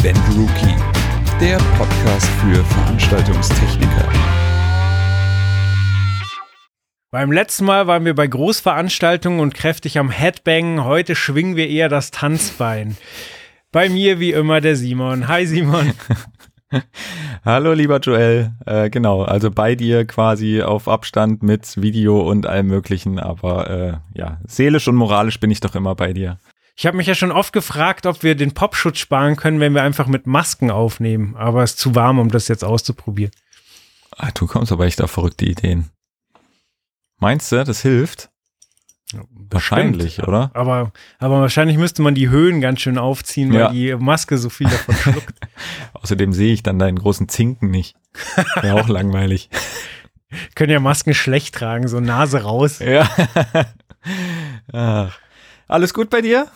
Event Rookie, der Podcast für Veranstaltungstechniker. Beim letzten Mal waren wir bei Großveranstaltungen und kräftig am Headbangen. Heute schwingen wir eher das Tanzbein. Bei mir wie immer der Simon. Hi Simon. Hallo lieber Joel, äh, genau, also bei dir quasi auf Abstand mit Video und allem möglichen, aber äh, ja, seelisch und moralisch bin ich doch immer bei dir. Ich habe mich ja schon oft gefragt, ob wir den Popschutz sparen können, wenn wir einfach mit Masken aufnehmen, aber es ist zu warm, um das jetzt auszuprobieren. Ah, du kommst aber echt auf verrückte Ideen. Meinst du, das hilft? Wahrscheinlich, Stimmt, oder? Aber, aber wahrscheinlich müsste man die Höhen ganz schön aufziehen, weil Ja. die Maske so viel davon schluckt. Außerdem sehe ich dann deinen großen Zinken nicht. Wäre auch langweilig. Können ja Masken schlecht tragen, so Nase raus. Ja. Ach. Alles gut bei dir?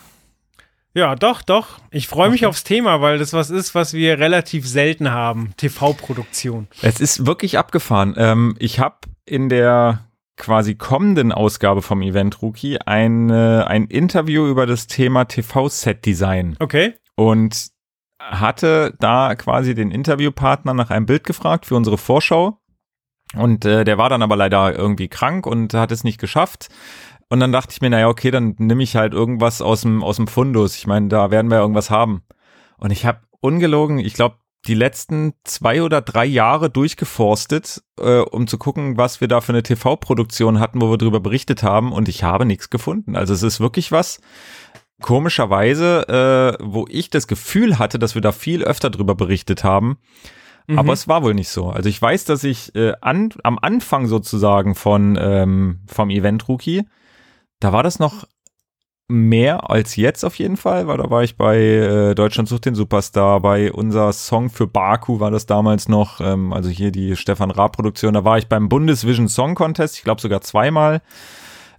Ja, doch, doch. Ich freue mich aufs Thema, weil das was ist, was wir relativ selten haben. TV-Produktion. Es ist wirklich abgefahren. Ähm, ich habe in der quasi kommenden Ausgabe vom Event Rookie ein, äh, ein Interview über das Thema TV-Set-Design Okay. und hatte da quasi den Interviewpartner nach einem Bild gefragt für unsere Vorschau. Und äh, der war dann aber leider irgendwie krank und hat es nicht geschafft. Und dann dachte ich mir, naja, okay, dann nehme ich halt irgendwas aus dem, aus dem Fundus. Ich meine, da werden wir irgendwas haben. Und ich habe ungelogen, ich glaube, die letzten zwei oder drei Jahre durchgeforstet, äh, um zu gucken, was wir da für eine TV-Produktion hatten, wo wir drüber berichtet haben. Und ich habe nichts gefunden. Also es ist wirklich was, komischerweise, äh, wo ich das Gefühl hatte, dass wir da viel öfter drüber berichtet haben. Mhm. Aber es war wohl nicht so. Also ich weiß, dass ich äh, an, am Anfang sozusagen von ähm, vom Event Rookie, da war das noch mehr als jetzt auf jeden Fall, weil da war ich bei äh, Deutschland sucht den Superstar, bei unser Song für Baku war das damals noch, ähm, also hier die Stefan Raab Produktion, da war ich beim Bundesvision Song Contest, ich glaube sogar zweimal.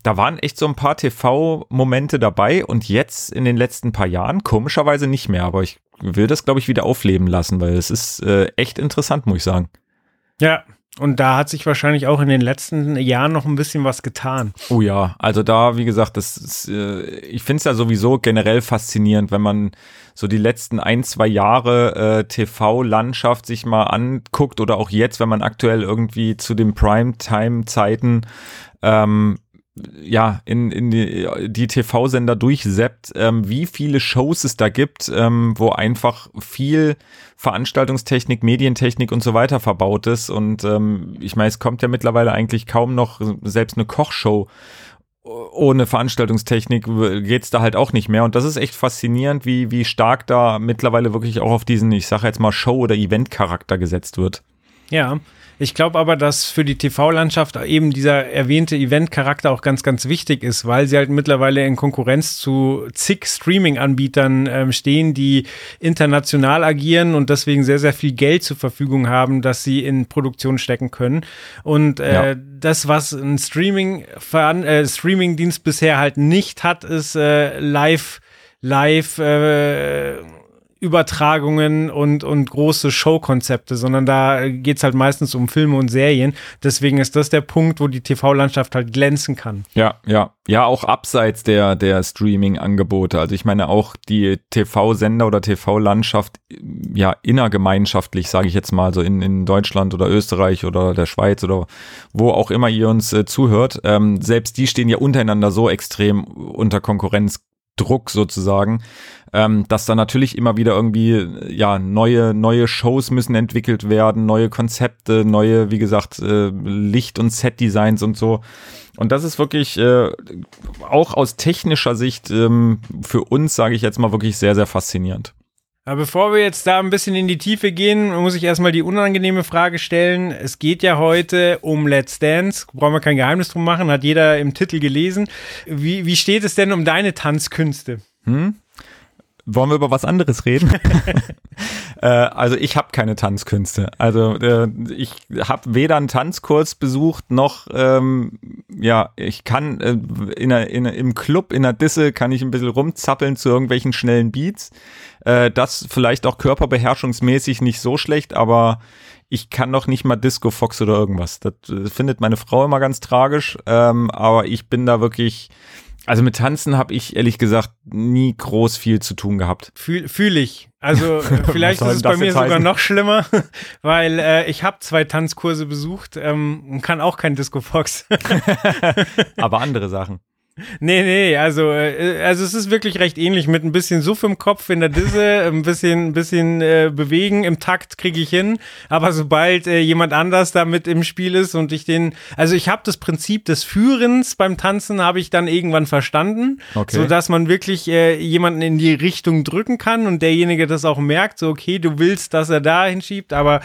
Da waren echt so ein paar TV-Momente dabei und jetzt in den letzten paar Jahren komischerweise nicht mehr, aber ich will das glaube ich wieder aufleben lassen, weil es ist äh, echt interessant, muss ich sagen. Ja. Und da hat sich wahrscheinlich auch in den letzten Jahren noch ein bisschen was getan. Oh ja, also da, wie gesagt, das ist, äh, ich finde es ja sowieso generell faszinierend, wenn man so die letzten ein, zwei Jahre äh, TV-Landschaft sich mal anguckt oder auch jetzt, wenn man aktuell irgendwie zu den Primetime-Zeiten ähm, ja, in, in die, die TV-Sender durchseppt, ähm, wie viele Shows es da gibt, ähm, wo einfach viel Veranstaltungstechnik, Medientechnik und so weiter verbaut ist. Und ähm, ich meine, es kommt ja mittlerweile eigentlich kaum noch selbst eine Kochshow ohne Veranstaltungstechnik geht's da halt auch nicht mehr. Und das ist echt faszinierend, wie, wie stark da mittlerweile wirklich auch auf diesen, ich sage jetzt mal, Show- oder Event-Charakter gesetzt wird. Ja. Ich glaube aber, dass für die TV-Landschaft eben dieser erwähnte Event-Charakter auch ganz, ganz wichtig ist, weil sie halt mittlerweile in Konkurrenz zu zig Streaming-Anbietern ähm, stehen, die international agieren und deswegen sehr, sehr viel Geld zur Verfügung haben, dass sie in Produktion stecken können. Und äh, Ja. das, was ein Streaming, äh, Streaming-Dienst bisher halt nicht hat, ist äh, live, live, äh, Übertragungen und, und große Showkonzepte, sondern da geht es halt meistens um Filme und Serien. Deswegen ist das der Punkt, wo die TV-Landschaft halt glänzen kann. Ja, ja. Ja, auch abseits der, der Streaming-Angebote. Also ich meine auch die TV-Sender oder TV-Landschaft, ja, innergemeinschaftlich, sage ich jetzt mal, so in, in Deutschland oder Österreich oder der Schweiz oder wo auch immer ihr uns äh, zuhört. Ähm, selbst die stehen ja untereinander so extrem unter Konkurrenzdruck sozusagen, ähm, dass da natürlich immer wieder irgendwie, äh, ja, neue, neue Shows müssen entwickelt werden, neue Konzepte, neue, wie gesagt, äh, Licht- und Set-Designs und so. Und das ist wirklich äh, auch aus technischer Sicht ähm, für uns, sage ich jetzt mal, wirklich sehr, sehr faszinierend. Aber bevor wir jetzt da ein bisschen in die Tiefe gehen, muss ich erstmal die unangenehme Frage stellen. Es geht ja heute um Let's Dance. Brauchen wir kein Geheimnis drum machen, hat jeder im Titel gelesen. Wie, wie steht es denn um deine Tanzkünste? Hm? Wollen wir über was anderes reden? äh, also ich habe keine Tanzkünste. Also äh, ich habe weder einen Tanzkurs besucht noch, ähm, ja, ich kann äh, in einer, in, einer- im Club, in der Disse kann ich ein bisschen rumzappeln zu irgendwelchen schnellen Beats. Äh, das vielleicht auch körperbeherrschungsmäßig nicht so schlecht, aber ich kann noch nicht mal Disco Fox oder irgendwas. Das äh, findet meine Frau immer ganz tragisch, ähm, aber ich bin da wirklich Also mit Tanzen habe ich ehrlich gesagt nie groß viel zu tun gehabt. Fühle fühl ich. Also äh, vielleicht ist es bei mir sogar heißen? noch schlimmer, weil äh, ich habe zwei Tanzkurse besucht ähm, und kann auch kein Disco Fox. Aber andere Sachen. Nee, nee, also, äh, also es ist wirklich recht ähnlich. Mit ein bisschen Suff im Kopf in der Disse, ein bisschen, ein bisschen äh, bewegen im Takt kriege ich hin, aber sobald äh, jemand anders da mit im Spiel ist und ich den, also ich habe das Prinzip des Führens beim Tanzen habe ich dann irgendwann verstanden, Okay. so dass man wirklich äh, jemanden in die Richtung drücken kann und derjenige das auch merkt, so okay, du willst, dass er da hinschiebt, aber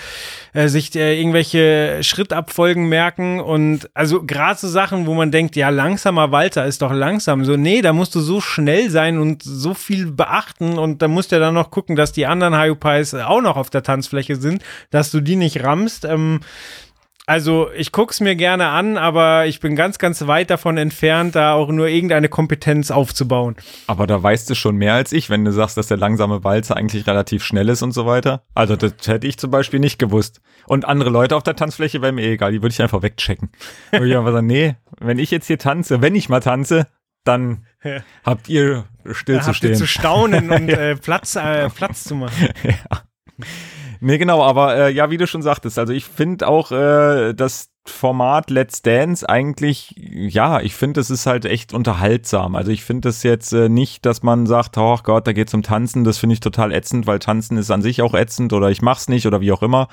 äh, sich äh, irgendwelche Schrittabfolgen merken. Und also gerade so Sachen, wo man denkt, ja, langsamer Walter ist doch langsam. So, nee, da musst du so schnell sein und so viel beachten und da musst du ja dann noch gucken, dass die anderen Hayupais auch noch auf der Tanzfläche sind, dass du die nicht rammst. Ähm, also ich guck's mir gerne an, aber ich bin ganz, ganz weit davon entfernt, da auch nur irgendeine Kompetenz aufzubauen. Aber da weißt du schon mehr als ich, wenn du sagst, dass der langsame Walzer eigentlich relativ schnell ist und so weiter. Also das hätte ich zum Beispiel nicht gewusst. Und andere Leute auf der Tanzfläche wäre mir eh egal, die würde ich einfach wegchecken. Würde ich einfach sagen, nee, wenn ich jetzt hier tanze, wenn ich mal tanze, dann Ja. habt ihr Da habt ihr stillzustehen. zu staunen und äh, Platz, äh, Platz zu machen. Nee, genau, aber äh, ja, wie du schon sagtest, also ich finde auch äh, das Format Let's Dance eigentlich, ja, ich finde, es ist halt echt unterhaltsam. Also ich finde es jetzt äh, nicht, dass man sagt, oh Gott, da geht's um Tanzen, das finde ich total ätzend, weil Tanzen ist an sich auch ätzend oder ich mach's nicht oder wie auch immer.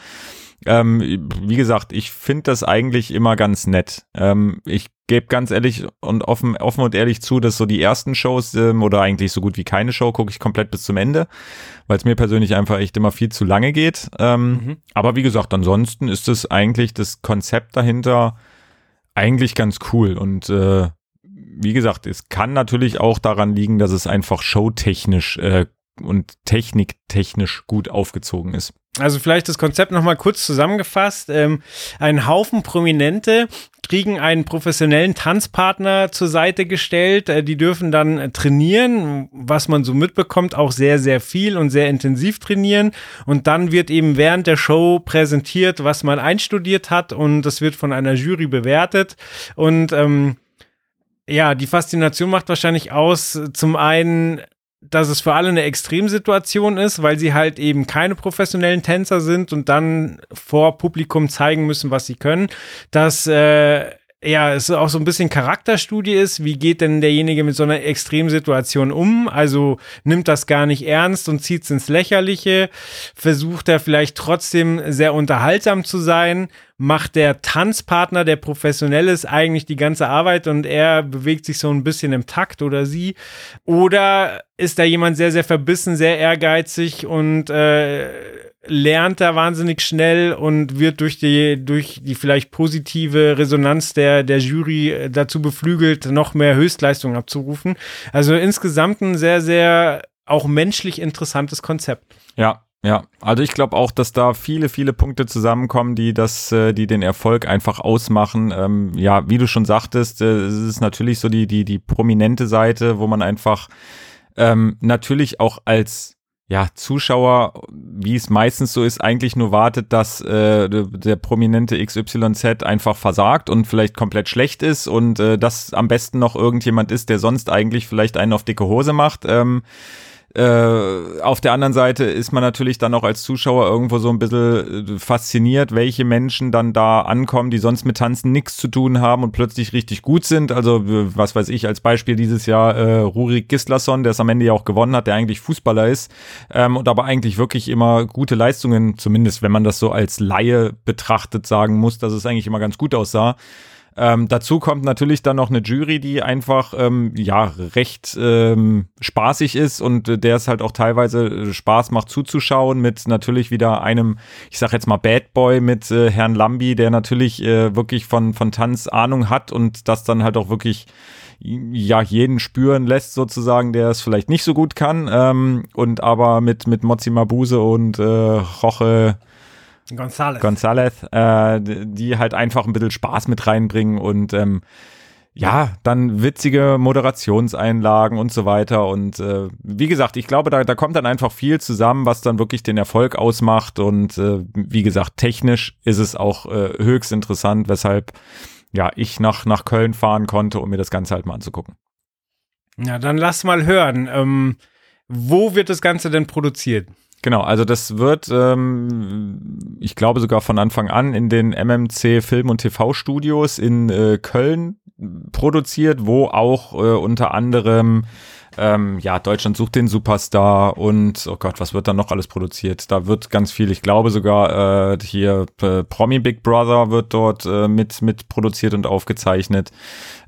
Ähm, wie gesagt, ich finde das eigentlich immer ganz nett. Ähm, ich gebe ganz ehrlich und offen, offen und ehrlich zu, dass so die ersten Shows ähm, oder eigentlich so gut wie keine Show gucke ich komplett bis zum Ende, weil es mir persönlich einfach echt immer viel zu lange geht. Ähm, Mhm. Aber wie gesagt, ansonsten ist es eigentlich das Konzept dahinter eigentlich ganz cool und äh, wie gesagt, es kann natürlich auch daran liegen, dass es einfach showtechnisch äh, und techniktechnisch gut aufgezogen ist. Also vielleicht das Konzept nochmal kurz zusammengefasst. Ähm, ein Haufen Prominente kriegen einen professionellen Tanzpartner zur Seite gestellt. Äh, die dürfen dann trainieren, was man so mitbekommt, auch sehr, sehr viel und sehr intensiv trainieren. Und dann wird eben während der Show präsentiert, was man einstudiert hat und das wird von einer Jury bewertet. Und ähm, ja, die Faszination macht wahrscheinlich aus, zum einen dass es für alle eine Extremsituation ist, weil sie halt eben keine professionellen Tänzer sind und dann vor Publikum zeigen müssen, was sie können. Dass äh, ja, es auch so ein bisschen Charakterstudie ist. Wie geht denn derjenige mit so einer Extremsituation um? Also nimmt das gar nicht ernst und zieht es ins Lächerliche. Versucht er vielleicht trotzdem sehr unterhaltsam zu sein? Macht der Tanzpartner, der professionell ist, eigentlich die ganze Arbeit und er bewegt sich so ein bisschen im Takt oder sie? Oder ist da jemand sehr, sehr verbissen, sehr ehrgeizig und äh, lernt da wahnsinnig schnell und wird durch die, durch die vielleicht positive Resonanz der, der Jury äh, dazu beflügelt, noch mehr Höchstleistung abzurufen. Also insgesamt ein sehr, sehr auch menschlich interessantes Konzept. Ja, ja. Also ich glaube auch, dass da viele, viele Punkte zusammenkommen, die das, äh, die den Erfolg einfach ausmachen. Ähm, ja, wie du schon sagtest, äh, es ist natürlich so die, die, die prominente Seite, wo man einfach ähm, natürlich auch als ja, Zuschauer, wie es meistens so ist, eigentlich nur wartet, dass äh, der, prominente XYZ einfach versagt und vielleicht komplett schlecht ist und äh, das am besten noch irgendjemand ist, der sonst eigentlich vielleicht einen auf dicke Hose macht. Ähm, äh, auf der anderen Seite ist man natürlich dann auch als Zuschauer irgendwo so ein bisschen äh, fasziniert, welche Menschen dann da ankommen, die sonst mit Tanzen nichts zu tun haben und plötzlich richtig gut sind. Also was weiß ich, als Beispiel dieses Jahr äh, Rurik Gislason, der es am Ende ja auch gewonnen hat, der eigentlich Fußballer ist ähm, und aber eigentlich wirklich immer gute Leistungen, zumindest wenn man das so als Laie betrachtet, sagen muss, dass es eigentlich immer ganz gut aussah. Ähm, dazu kommt natürlich dann noch eine Jury, die einfach ähm, ja recht ähm, spaßig ist und äh, der es halt auch teilweise äh, Spaß macht zuzuschauen mit natürlich wieder einem, ich sag jetzt mal Bad Boy mit äh, Herrn Lambi, der natürlich äh, wirklich von von Tanz Ahnung hat und das dann halt auch wirklich ja jeden spüren lässt sozusagen, der es vielleicht nicht so gut kann. Ähm, und aber mit mit Mozi Mabuse und äh, Roche González. González, äh, die halt einfach ein bisschen Spaß mit reinbringen und ähm, ja, dann witzige Moderationseinlagen und so weiter. Und äh, wie gesagt, ich glaube, da, da kommt dann einfach viel zusammen, was dann wirklich den Erfolg ausmacht. Und äh, wie gesagt, technisch ist es auch äh, höchst interessant, weshalb ja ich nach, nach Köln fahren konnte, um mir das Ganze halt mal anzugucken. Ja, dann lass mal hören. Ähm, wo wird das Ganze denn produziert? Genau, also das wird, ähm, ich glaube sogar von Anfang an in den MMC Film- und TV-Studios in äh, Köln produziert, wo auch äh, unter anderem ähm, ja, Deutschland sucht den Superstar und oh Gott, was wird da noch alles produziert? Da wird ganz viel, ich glaube sogar äh, hier äh, Promi Big Brother wird dort äh, mit, mit produziert und aufgezeichnet.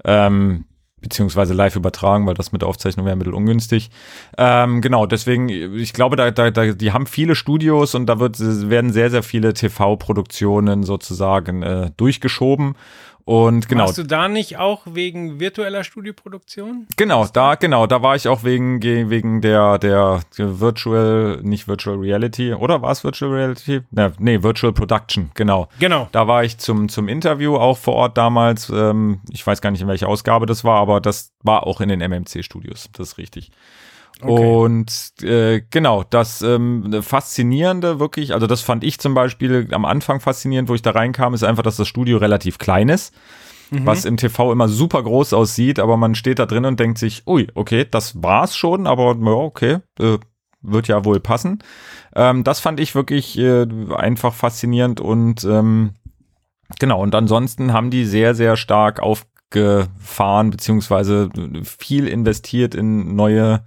Ähm, beziehungsweise live übertragen, weil das mit der Aufzeichnung wäre ein bisschen ungünstig. Ähm, genau, deswegen, ich glaube, da, da, da, die haben viele Studios und da wird, werden sehr, sehr viele TV-Produktionen sozusagen äh, durchgeschoben. Und genau. Warst du da nicht auch wegen virtueller Studioproduktion? Genau, da, genau, da war ich auch wegen, wegen der, der Virtual, nicht Virtual Reality, oder war es Virtual Reality? Ne, nee, Virtual Production, genau. Genau. Da war ich zum, zum Interview auch vor Ort damals. Ähm, ich weiß gar nicht, in welcher Ausgabe das war, aber das war auch in den MMC-Studios. Das ist richtig. Okay. Und äh, genau, das ähm, Faszinierende wirklich, also das fand ich zum Beispiel am Anfang faszinierend, wo ich da reinkam, ist einfach, dass das Studio relativ klein ist. Mhm. Was im TV immer super groß aussieht, aber man steht da drin und denkt sich, ui, okay, das war's schon, aber ja, okay, äh, wird ja wohl passen. Ähm, das fand ich wirklich äh, einfach faszinierend und ähm, genau, und ansonsten haben die sehr, sehr stark auf gefahren, beziehungsweise viel investiert in neue,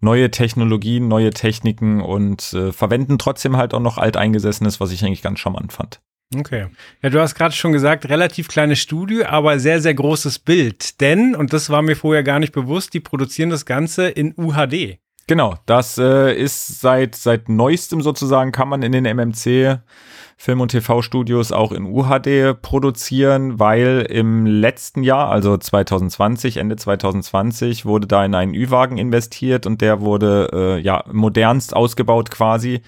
neue Technologien, neue Techniken und äh, verwenden trotzdem halt auch noch alteingesessenes, was ich eigentlich ganz charmant fand. Okay. Ja, du hast gerade schon gesagt, relativ kleines Studio, aber sehr, sehr großes Bild. Denn, und das war mir vorher gar nicht bewusst, die produzieren das Ganze in UHD. Genau, das äh, ist seit, seit neuestem sozusagen, kann man in den MMC Film- und TV-Studios auch in UHD produzieren, weil im letzten Jahr, also 2020, Ende 2020, wurde da in einen Ü-Wagen investiert und der wurde äh, ja modernst ausgebaut quasi.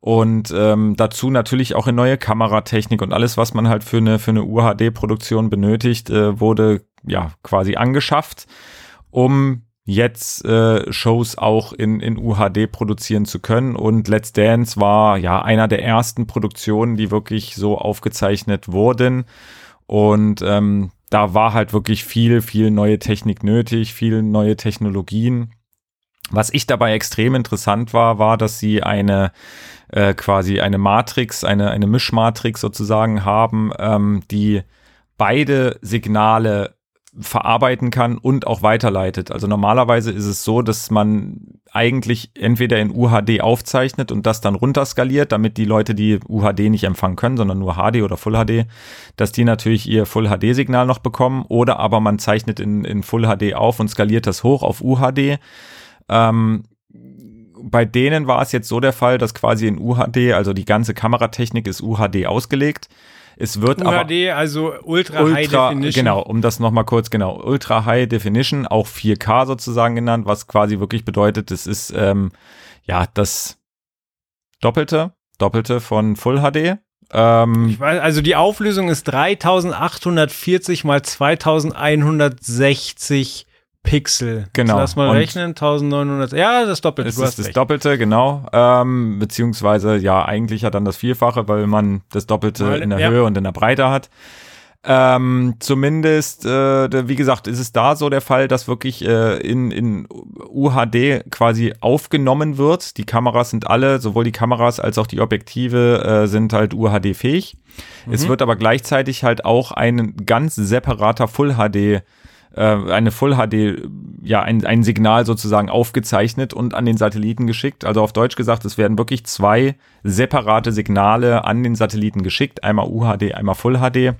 Und ähm, dazu natürlich auch in neue Kameratechnik und alles, was man halt für eine, für eine UHD-Produktion benötigt, äh, wurde ja quasi angeschafft, um jetzt äh, Shows auch in, in UHD produzieren zu können. Und Let's Dance war ja einer der ersten Produktionen, die wirklich so aufgezeichnet wurden. Und ähm, da war halt wirklich viel, viel neue Technik nötig, viel neue Technologien. Was ich dabei extrem interessant war, war, dass sie eine äh, quasi eine Matrix, eine, eine Mischmatrix sozusagen haben, ähm, die beide Signale verarbeiten kann und auch weiterleitet. Also normalerweise ist es so, dass man eigentlich entweder in UHD aufzeichnet und das dann runterskaliert, damit die Leute, die UHD nicht empfangen können, sondern nur HD oder Full HD, dass die natürlich ihr Full HD Signal noch bekommen oder aber man zeichnet in, in Full HD auf und skaliert das hoch auf UHD. Ähm, bei denen war es jetzt so der Fall, dass quasi in UHD, also die ganze Kameratechnik ist UHD ausgelegt es wird UHD, aber also Ultra, Ultra High Definition. Genau, um das nochmal kurz, genau. Ultra High Definition, auch 4K sozusagen genannt, was quasi wirklich bedeutet, es ist ähm, ja das Doppelte, Doppelte von Full HD. Ähm, ich weiß, also die Auflösung ist 3840 mal 2160 Pixel. Genau. lass mal und rechnen, 1900. Ja, das Doppelte. Es ist das recht. Doppelte, genau. Ähm, beziehungsweise ja eigentlich ja dann das Vierfache, weil man das Doppelte weil, in der ja. Höhe und in der Breite hat. Ähm, zumindest, äh, wie gesagt, ist es da so der Fall, dass wirklich äh, in, in UHD quasi aufgenommen wird. Die Kameras sind alle, sowohl die Kameras als auch die Objektive äh, sind halt UHD-fähig. Mhm. Es wird aber gleichzeitig halt auch ein ganz separater Full-HD äh, eine Full HD, ja, ein, ein Signal sozusagen aufgezeichnet und an den Satelliten geschickt. Also auf Deutsch gesagt, es werden wirklich zwei separate Signale an den Satelliten geschickt. Einmal UHD, einmal Full HD.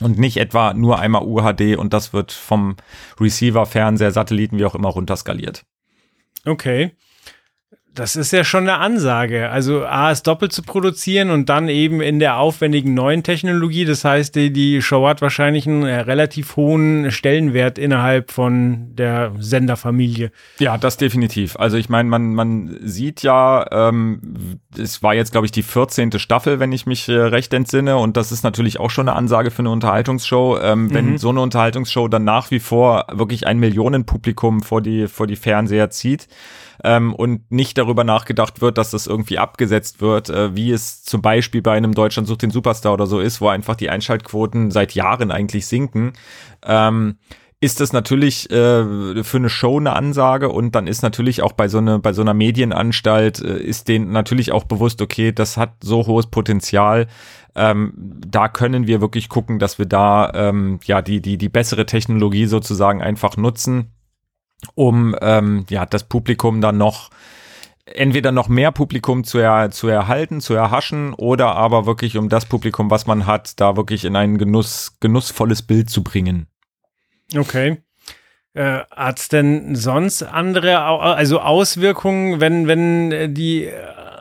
Und nicht etwa nur einmal UHD und das wird vom Receiver, Fernseher, Satelliten, wie auch immer runterskaliert. Okay. Das ist ja schon eine Ansage. Also A ist doppelt zu produzieren und dann eben in der aufwendigen neuen Technologie. Das heißt, die, die Show hat wahrscheinlich einen äh, relativ hohen Stellenwert innerhalb von der Senderfamilie. Ja, das definitiv. Also ich meine, man, man sieht ja, ähm, es war jetzt, glaube ich, die 14. Staffel, wenn ich mich äh, recht entsinne. Und das ist natürlich auch schon eine Ansage für eine Unterhaltungsshow. Ähm, wenn mhm. so eine Unterhaltungsshow dann nach wie vor wirklich ein Millionenpublikum vor die, vor die Fernseher zieht, ähm, und nicht darüber nachgedacht wird, dass das irgendwie abgesetzt wird, äh, wie es zum Beispiel bei einem Deutschland sucht den Superstar oder so ist, wo einfach die Einschaltquoten seit Jahren eigentlich sinken. Ähm, ist das natürlich äh, für eine Show eine Ansage und dann ist natürlich auch bei so, eine, bei so einer Medienanstalt äh, ist denen natürlich auch bewusst, okay, das hat so hohes Potenzial. Ähm, da können wir wirklich gucken, dass wir da ähm, ja die, die, die bessere Technologie sozusagen einfach nutzen, um ähm, ja das Publikum dann noch entweder noch mehr Publikum zu, er, zu erhalten, zu erhaschen oder aber wirklich um das Publikum, was man hat, da wirklich in ein Genuss, genussvolles Bild zu bringen. Okay. Äh, Hat es denn sonst andere, also Auswirkungen, wenn, wenn die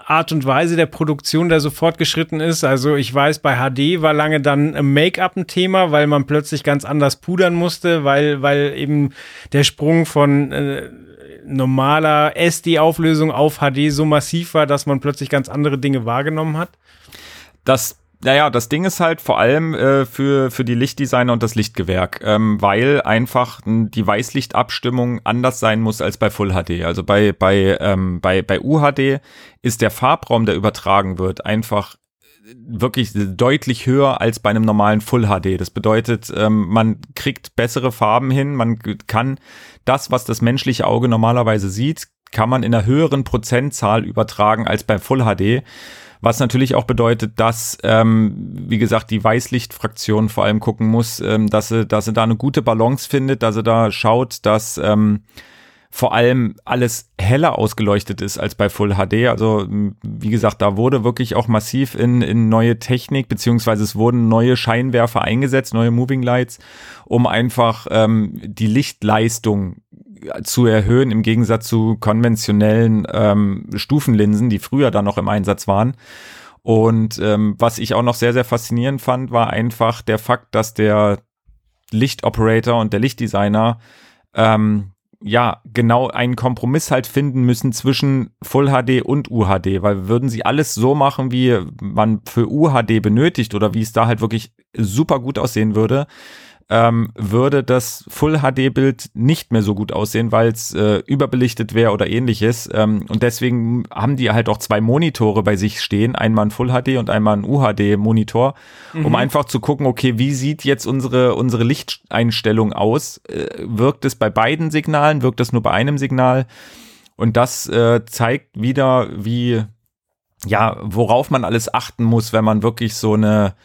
Art und Weise der Produktion da so fortgeschritten ist? Also ich weiß, bei HD war lange dann Make-up ein Thema, weil man plötzlich ganz anders pudern musste, weil, weil eben der Sprung von äh, normaler SD-Auflösung auf HD so massiv war, dass man plötzlich ganz andere Dinge wahrgenommen hat? Das naja, das Ding ist halt vor allem äh, für, für die Lichtdesigner und das Lichtgewerk, ähm, weil einfach die Weißlichtabstimmung anders sein muss als bei Full HD. Also bei, bei, ähm, bei, bei UHD ist der Farbraum, der übertragen wird, einfach wirklich deutlich höher als bei einem normalen Full HD. Das bedeutet, ähm, man kriegt bessere Farben hin, man kann das, was das menschliche Auge normalerweise sieht, kann man in einer höheren Prozentzahl übertragen als beim Full HD. Was natürlich auch bedeutet, dass, ähm, wie gesagt, die Weißlichtfraktion vor allem gucken muss, ähm, dass, sie, dass sie da eine gute Balance findet, dass sie da schaut, dass ähm, vor allem alles heller ausgeleuchtet ist als bei Full HD. Also wie gesagt, da wurde wirklich auch massiv in, in neue Technik, beziehungsweise es wurden neue Scheinwerfer eingesetzt, neue Moving Lights, um einfach ähm, die Lichtleistung zu erhöhen im Gegensatz zu konventionellen ähm, Stufenlinsen, die früher dann noch im Einsatz waren. Und ähm, was ich auch noch sehr, sehr faszinierend fand, war einfach der Fakt, dass der Lichtoperator und der Lichtdesigner ähm, ja genau einen Kompromiss halt finden müssen zwischen Full HD und UHD, weil würden sie alles so machen, wie man für UHD benötigt oder wie es da halt wirklich super gut aussehen würde, ähm, würde das Full-HD-Bild nicht mehr so gut aussehen, weil es äh, überbelichtet wäre oder ähnliches. Ähm, und deswegen haben die halt auch zwei Monitore bei sich stehen, einmal ein Full-HD und einmal ein UHD-Monitor, mhm. um einfach zu gucken, okay, wie sieht jetzt unsere, unsere Lichteinstellung aus? Äh, wirkt es bei beiden Signalen? Wirkt es nur bei einem Signal? Und das äh, zeigt wieder, wie, ja, worauf man alles achten muss, wenn man wirklich so eine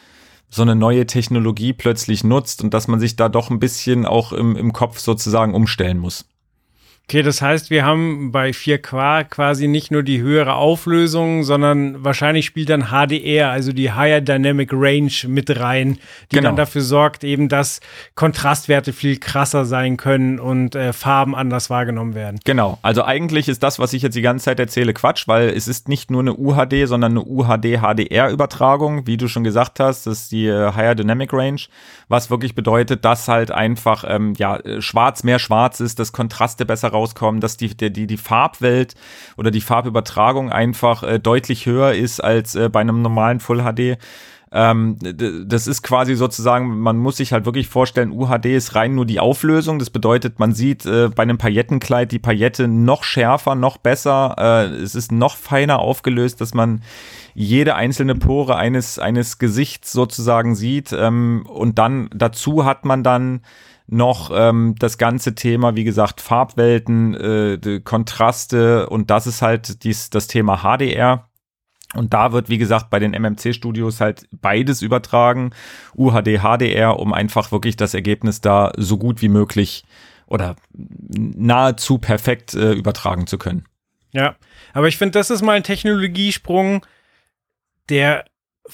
so eine neue Technologie plötzlich nutzt und dass man sich da doch ein bisschen auch im, im Kopf sozusagen umstellen muss. Okay, das heißt, wir haben bei 4K quasi nicht nur die höhere Auflösung, sondern wahrscheinlich spielt dann HDR, also die Higher Dynamic Range mit rein, die genau. dann dafür sorgt, eben, dass Kontrastwerte viel krasser sein können und äh, Farben anders wahrgenommen werden. Genau, also eigentlich ist das, was ich jetzt die ganze Zeit erzähle, Quatsch, weil es ist nicht nur eine UHD, sondern eine UHD-HDR-Übertragung, wie du schon gesagt hast, das ist die äh, Higher Dynamic Range, was wirklich bedeutet, dass halt einfach ähm, ja, schwarz mehr schwarz ist, dass Kontraste besser rauskommen, dass die, die, die Farbwelt oder die Farbübertragung einfach äh, deutlich höher ist als äh, bei einem normalen Full HD. Ähm, das ist quasi sozusagen, man muss sich halt wirklich vorstellen, UHD ist rein nur die Auflösung. Das bedeutet, man sieht äh, bei einem Paillettenkleid die Paillette noch schärfer, noch besser. Äh, es ist noch feiner aufgelöst, dass man jede einzelne Pore eines, eines Gesichts sozusagen sieht. Ähm, und dann dazu hat man dann noch ähm, das ganze Thema, wie gesagt, Farbwelten, äh, Kontraste und das ist halt dies, das Thema HDR. Und da wird, wie gesagt, bei den MMC-Studios halt beides übertragen, UHD, HDR, um einfach wirklich das Ergebnis da so gut wie möglich oder nahezu perfekt äh, übertragen zu können. Ja, aber ich finde, das ist mal ein Technologiesprung, der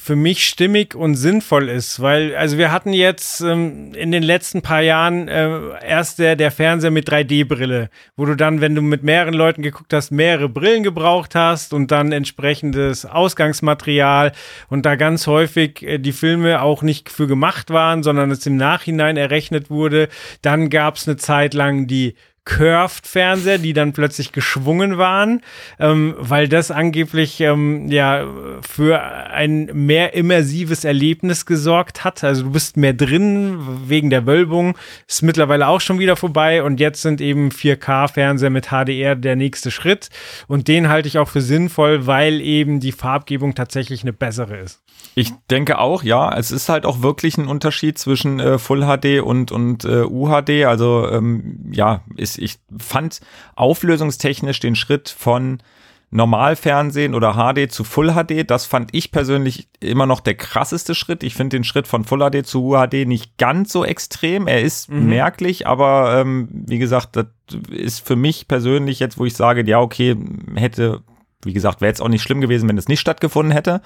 für mich stimmig und sinnvoll ist, weil also wir hatten jetzt ähm, in den letzten paar Jahren äh, erst der, der Fernseher mit 3D-Brille, wo du dann, wenn du mit mehreren Leuten geguckt hast, mehrere Brillen gebraucht hast und dann entsprechendes Ausgangsmaterial und da ganz häufig äh, die Filme auch nicht für gemacht waren, sondern es im Nachhinein errechnet wurde. Dann gab es eine Zeit lang die Curved-Fernseher, die dann plötzlich geschwungen waren, ähm, weil das angeblich ähm, ja für ein mehr immersives Erlebnis gesorgt hat. Also du bist mehr drin wegen der Wölbung, ist mittlerweile auch schon wieder vorbei und jetzt sind eben 4K-Fernseher mit HDR der nächste Schritt und den halte ich auch für sinnvoll, weil eben die Farbgebung tatsächlich eine bessere ist. Ich denke auch, ja. Es ist halt auch wirklich ein Unterschied zwischen äh, Full HD und, und äh, UHD. Also ähm, ja, ist, ich fand auflösungstechnisch den Schritt von Normalfernsehen oder HD zu Full HD, das fand ich persönlich immer noch der krasseste Schritt. Ich finde den Schritt von Full HD zu UHD nicht ganz so extrem. Er ist mhm. merklich, aber ähm, wie gesagt, das ist für mich persönlich jetzt, wo ich sage, ja, okay, hätte wie gesagt, wäre jetzt auch nicht schlimm gewesen, wenn es nicht stattgefunden hätte.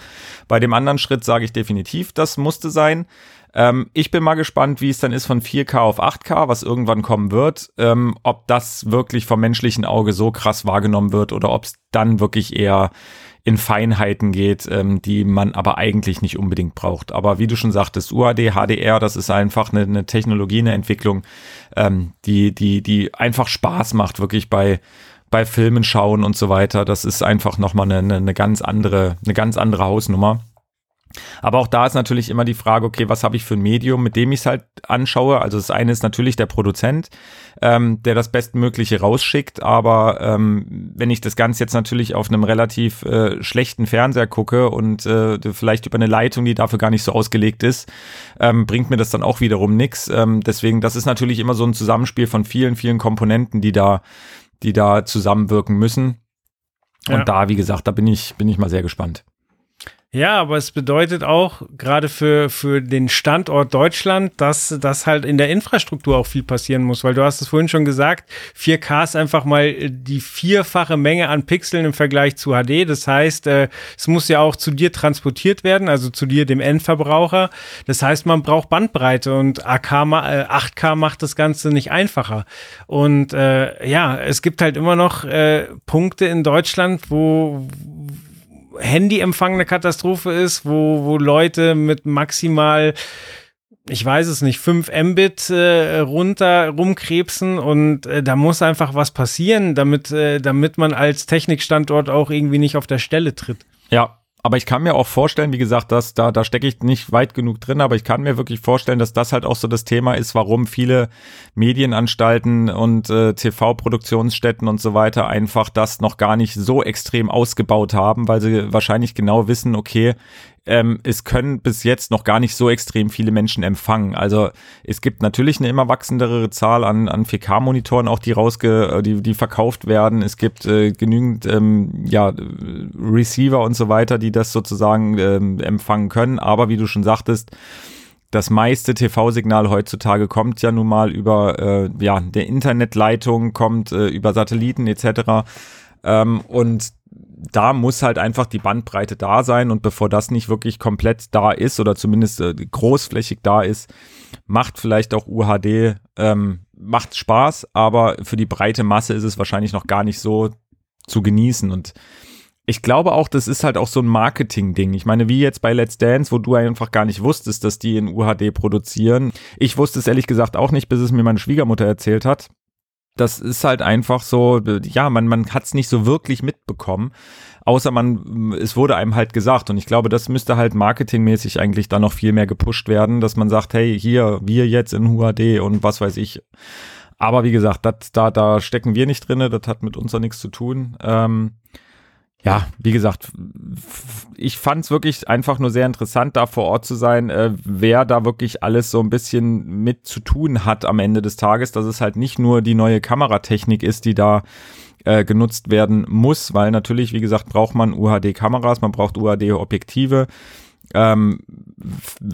Bei dem anderen Schritt sage ich definitiv, das musste sein. Ähm, ich bin mal gespannt, wie es dann ist von 4K auf 8K, was irgendwann kommen wird. Ähm, ob das wirklich vom menschlichen Auge so krass wahrgenommen wird oder ob es dann wirklich eher in Feinheiten geht, ähm, die man aber eigentlich nicht unbedingt braucht. Aber wie du schon sagtest, UAD, HDR, das ist einfach eine, eine Technologie, eine Entwicklung, ähm, die, die, die einfach Spaß macht, wirklich bei bei Filmen schauen und so weiter. Das ist einfach nochmal eine, eine ganz andere, eine ganz andere Hausnummer. Aber auch da ist natürlich immer die Frage, okay, was habe ich für ein Medium, mit dem ich es halt anschaue? Also das eine ist natürlich der Produzent, ähm, der das Bestmögliche rausschickt, aber ähm, wenn ich das Ganze jetzt natürlich auf einem relativ äh, schlechten Fernseher gucke und äh, vielleicht über eine Leitung, die dafür gar nicht so ausgelegt ist, ähm, bringt mir das dann auch wiederum nichts. Ähm, deswegen, das ist natürlich immer so ein Zusammenspiel von vielen, vielen Komponenten, die da die da zusammenwirken müssen. Und ja. da, wie gesagt, da bin ich, bin ich mal sehr gespannt. Ja, aber es bedeutet auch gerade für, für den Standort Deutschland, dass das halt in der Infrastruktur auch viel passieren muss, weil du hast es vorhin schon gesagt, 4K ist einfach mal die vierfache Menge an Pixeln im Vergleich zu HD. Das heißt, äh, es muss ja auch zu dir transportiert werden, also zu dir, dem Endverbraucher. Das heißt, man braucht Bandbreite und AK, äh, 8K macht das Ganze nicht einfacher. Und äh, ja, es gibt halt immer noch äh, Punkte in Deutschland, wo Handyempfang eine Katastrophe ist, wo, wo Leute mit maximal ich weiß es nicht, 5 Mbit äh, runter rumkrebsen und äh, da muss einfach was passieren, damit, äh, damit man als Technikstandort auch irgendwie nicht auf der Stelle tritt. Ja, aber ich kann mir auch vorstellen, wie gesagt, dass da, da stecke ich nicht weit genug drin, aber ich kann mir wirklich vorstellen, dass das halt auch so das Thema ist, warum viele Medienanstalten und äh, TV-Produktionsstätten und so weiter einfach das noch gar nicht so extrem ausgebaut haben, weil sie wahrscheinlich genau wissen, okay, ähm, es können bis jetzt noch gar nicht so extrem viele Menschen empfangen. Also es gibt natürlich eine immer wachsendere Zahl an, an 4K-Monitoren, auch die rausge, äh, die, die verkauft werden. Es gibt äh, genügend ähm, ja, Receiver und so weiter, die das sozusagen ähm, empfangen können. Aber wie du schon sagtest, das meiste TV-Signal heutzutage kommt ja nun mal über äh, ja, der Internetleitung, kommt äh, über Satelliten etc. Ähm, und da muss halt einfach die Bandbreite da sein und bevor das nicht wirklich komplett da ist oder zumindest äh, großflächig da ist, macht vielleicht auch UHD, ähm, macht Spaß, aber für die breite Masse ist es wahrscheinlich noch gar nicht so zu genießen und ich glaube auch, das ist halt auch so ein Marketing-Ding. Ich meine, wie jetzt bei Let's Dance, wo du einfach gar nicht wusstest, dass die in UHD produzieren. Ich wusste es ehrlich gesagt auch nicht, bis es mir meine Schwiegermutter erzählt hat das ist halt einfach so, ja, man, man hat es nicht so wirklich mitbekommen, außer man, es wurde einem halt gesagt. Und ich glaube, das müsste halt marketingmäßig eigentlich dann noch viel mehr gepusht werden, dass man sagt, hey, hier, wir jetzt in UHD und was weiß ich. Aber wie gesagt, dat, da, da stecken wir nicht drinne, das hat mit uns da nichts zu tun. Ähm, ja, wie gesagt, ich fand es wirklich einfach nur sehr interessant, da vor Ort zu sein, äh, wer da wirklich alles so ein bisschen mit zu tun hat am Ende des Tages, dass es halt nicht nur die neue Kameratechnik ist, die da äh, genutzt werden muss, weil natürlich, wie gesagt, braucht man UHD-Kameras, man braucht UHD-Objektive, ähm,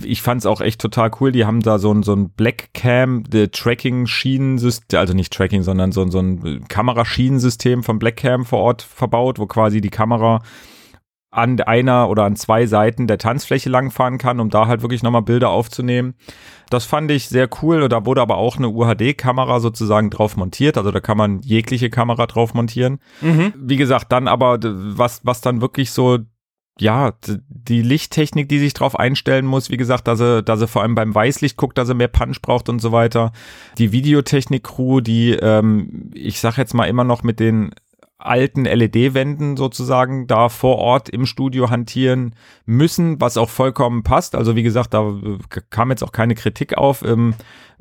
ich fand es auch echt total cool. Die haben da so ein, so ein Black Cam, Tracking-Schienensystem, also nicht Tracking, sondern so, so ein Kameraschienensystem von Black Cam vor Ort verbaut, wo quasi die Kamera an einer oder an zwei Seiten der Tanzfläche langfahren kann, um da halt wirklich nochmal Bilder aufzunehmen. Das fand ich sehr cool. Da wurde aber auch eine UHD-Kamera sozusagen drauf montiert. Also da kann man jegliche Kamera drauf montieren. Mhm. Wie gesagt, dann aber, was, was dann wirklich so ja, die Lichttechnik, die sich drauf einstellen muss, wie gesagt, dass er, dass er vor allem beim Weißlicht guckt, dass er mehr Punch braucht und so weiter. Die Videotechnik-Crew, die, ähm, ich sag jetzt mal immer noch mit den alten LED-Wänden sozusagen da vor Ort im Studio hantieren müssen, was auch vollkommen passt. Also wie gesagt, da kam jetzt auch keine Kritik auf. Ähm,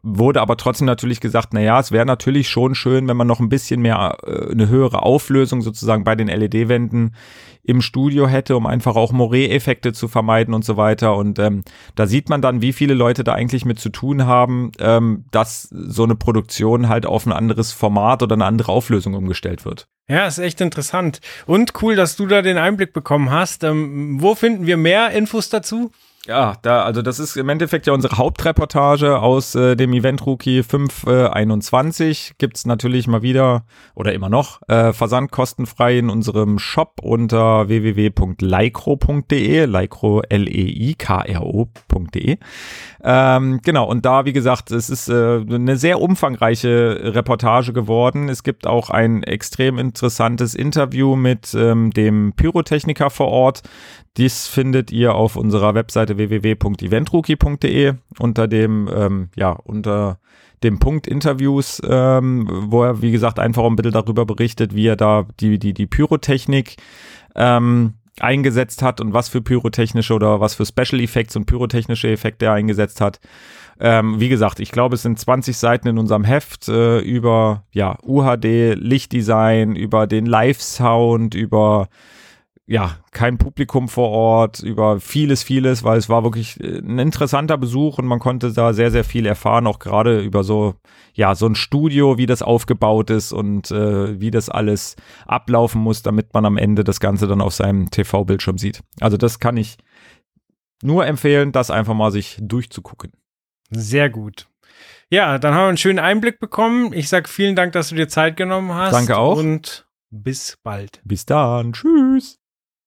wurde aber trotzdem natürlich gesagt, na ja, es wäre natürlich schon schön, wenn man noch ein bisschen mehr äh, eine höhere Auflösung sozusagen bei den LED-Wänden im Studio hätte, um einfach auch Moret-Effekte zu vermeiden und so weiter. Und ähm, da sieht man dann, wie viele Leute da eigentlich mit zu tun haben, ähm, dass so eine Produktion halt auf ein anderes Format oder eine andere Auflösung umgestellt wird. Ja, ist echt interessant. Und cool, dass du da den Einblick bekommen hast. Ähm, wo finden wir mehr Infos dazu? Ja, da, also das ist im Endeffekt ja unsere Hauptreportage aus äh, dem Event Rookie 521. Äh, Gibt's natürlich mal wieder oder immer noch äh, versandkostenfrei in unserem Shop unter www.leikro.de, Leikro L-E-I-K-R-O.de. Ähm, genau, und da, wie gesagt, es ist äh, eine sehr umfangreiche Reportage geworden. Es gibt auch ein extrem interessantes Interview mit ähm, dem Pyrotechniker vor Ort, dies findet ihr auf unserer Webseite www.eventrookie.de unter dem, ähm, ja, unter dem Punkt Interviews, ähm, wo er, wie gesagt, einfach ein bisschen darüber berichtet, wie er da die, die, die Pyrotechnik ähm, eingesetzt hat und was für pyrotechnische oder was für Special Effects und pyrotechnische Effekte er eingesetzt hat. Ähm, wie gesagt, ich glaube, es sind 20 Seiten in unserem Heft äh, über ja, UHD, Lichtdesign, über den Live-Sound, über ja, kein Publikum vor Ort, über vieles, vieles, weil es war wirklich äh, ein interessanter Besuch und man konnte da sehr, sehr viel erfahren, auch gerade über so, ja, so ein Studio, wie das aufgebaut ist und äh, wie das alles ablaufen muss, damit man am Ende das Ganze dann auf seinem TV-Bildschirm sieht. Also das kann ich nur empfehlen, das einfach mal sich durchzugucken. Sehr gut. Ja, dann haben wir einen schönen Einblick bekommen. Ich sag vielen Dank, dass du dir Zeit genommen hast. Danke auch. Und bis bald. Bis dann. Tschüss.